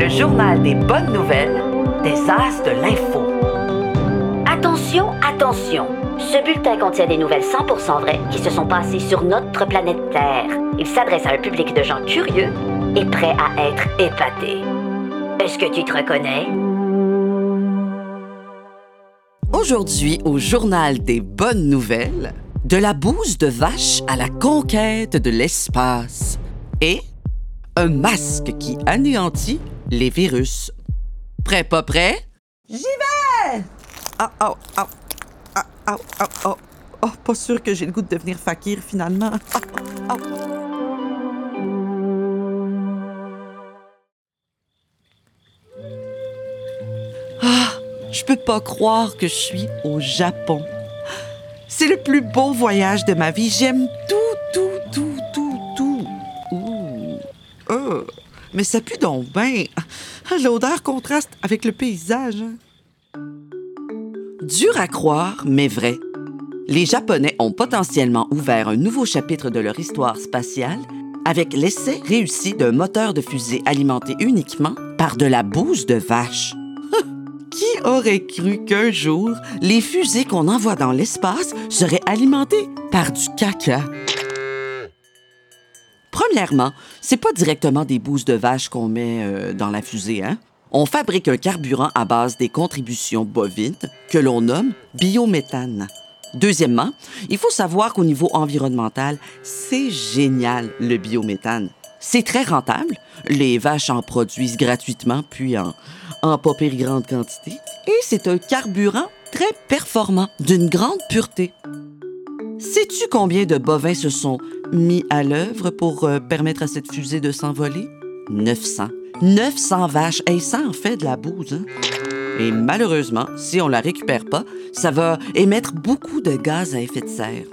le journal des bonnes nouvelles des As de l'info. Attention, attention. Ce bulletin contient des nouvelles 100% vraies qui se sont passées sur notre planète Terre. Il s'adresse à un public de gens curieux et prêts à être épatés. Est-ce que tu te reconnais? Aujourd'hui, au journal des bonnes nouvelles, de la bouse de vache à la conquête de l'espace et un masque qui anéantit les virus. Prêt, pas prêt? J'y vais! Ah, oh, oh, ah, oh, oh, oh. Oh, pas sûr que j'ai le goût de devenir fakir finalement. Ah, ah. Ah, je peux pas croire que je suis au Japon. C'est le plus beau voyage de ma vie. J'aime tout, Mais ça pue donc bien. L'odeur contraste avec le paysage. hein. Dur à croire, mais vrai. Les Japonais ont potentiellement ouvert un nouveau chapitre de leur histoire spatiale avec l'essai réussi d'un moteur de fusée alimenté uniquement par de la bouse de vache. Qui aurait cru qu'un jour, les fusées qu'on envoie dans l'espace seraient alimentées par du caca? Premièrement, c'est pas directement des bouses de vache qu'on met euh, dans la fusée, hein? On fabrique un carburant à base des contributions bovines que l'on nomme biométhane. Deuxièmement, il faut savoir qu'au niveau environnemental, c'est génial le biométhane. C'est très rentable. Les vaches en produisent gratuitement, puis en, en pas pire grande quantité. Et c'est un carburant très performant, d'une grande pureté. Sais-tu combien de bovins se sont mis à l'œuvre pour euh, permettre à cette fusée de s'envoler? 900. 900 vaches. Et ça en fait de la bouse. hein? Et malheureusement, si on la récupère pas, ça va émettre beaucoup de gaz à effet de serre.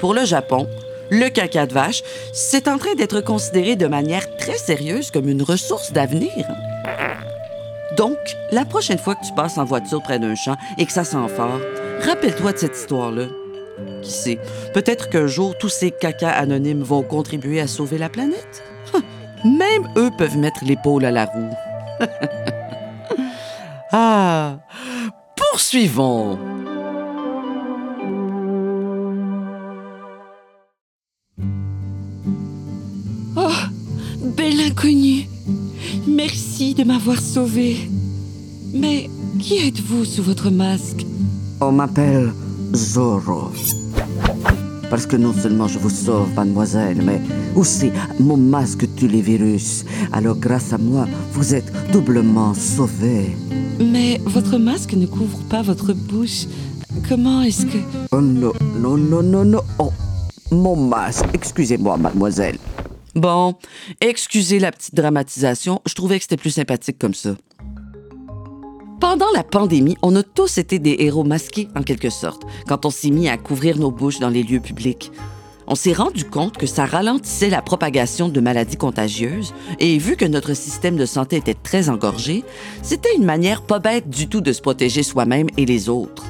Pour le Japon, le caca de vache, c'est en train d'être considéré de manière très sérieuse comme une ressource d'avenir. Donc, la prochaine fois que tu passes en voiture près d'un champ et que ça sent fort, rappelle-toi de cette histoire-là. Qui sait, peut-être qu'un jour, tous ces cacas anonymes vont contribuer à sauver la planète. Hum, Même eux peuvent mettre l'épaule à la roue. ah, poursuivons. Oh, belle inconnue. Merci de m'avoir sauvée. Mais qui êtes-vous sous votre masque? On m'appelle Zorro. Parce que non seulement je vous sauve, mademoiselle, mais aussi mon masque tue les virus. Alors grâce à moi, vous êtes doublement sauvée. Mais votre masque ne couvre pas votre bouche. Comment est-ce que... Oh non, non, non, non, non. Oh, mon masque. Excusez-moi, mademoiselle. Bon, excusez la petite dramatisation, je trouvais que c'était plus sympathique comme ça. Pendant la pandémie, on a tous été des héros masqués, en quelque sorte, quand on s'est mis à couvrir nos bouches dans les lieux publics. On s'est rendu compte que ça ralentissait la propagation de maladies contagieuses, et vu que notre système de santé était très engorgé, c'était une manière pas bête du tout de se protéger soi-même et les autres.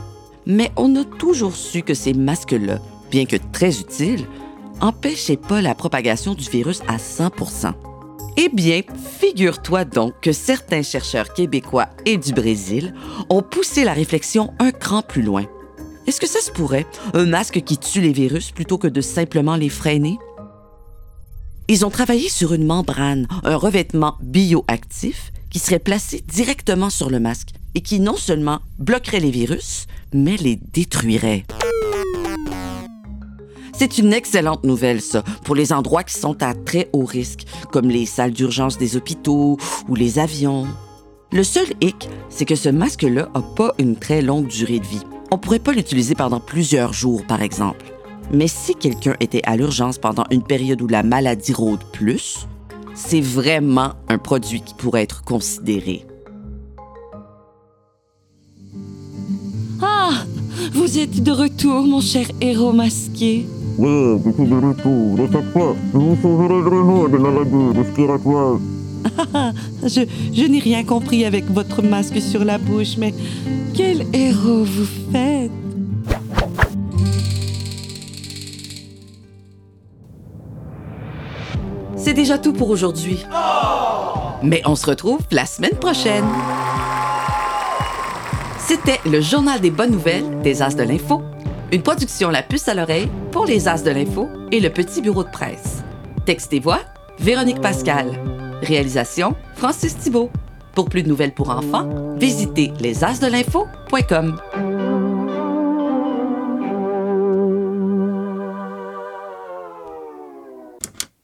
Mais on a toujours su que ces masques-là, bien que très utiles, empêchaient pas la propagation du virus à 100 eh bien, figure-toi donc que certains chercheurs québécois et du Brésil ont poussé la réflexion un cran plus loin. Est-ce que ça se pourrait, un masque qui tue les virus plutôt que de simplement les freiner? Ils ont travaillé sur une membrane, un revêtement bioactif qui serait placé directement sur le masque et qui non seulement bloquerait les virus, mais les détruirait. C'est une excellente nouvelle, ça, pour les endroits qui sont à très haut risque, comme les salles d'urgence des hôpitaux ou les avions. Le seul hic, c'est que ce masque-là n'a pas une très longue durée de vie. On pourrait pas l'utiliser pendant plusieurs jours, par exemple. Mais si quelqu'un était à l'urgence pendant une période où la maladie rôde plus, c'est vraiment un produit qui pourrait être considéré. Ah Vous êtes de retour, mon cher héros masqué. Oui, respiratoires. Je, je n'ai rien compris avec votre masque sur la bouche, mais quel héros vous faites? C'est déjà tout pour aujourd'hui. Mais on se retrouve la semaine prochaine. C'était le journal des bonnes nouvelles des As de l'Info, une production La Puce à l'oreille pour les As de l'Info et le Petit Bureau de presse. Texte et voix, Véronique Pascal. Réalisation, Francis Thibault. Pour plus de nouvelles pour enfants, visitez lesasdelinfo.com.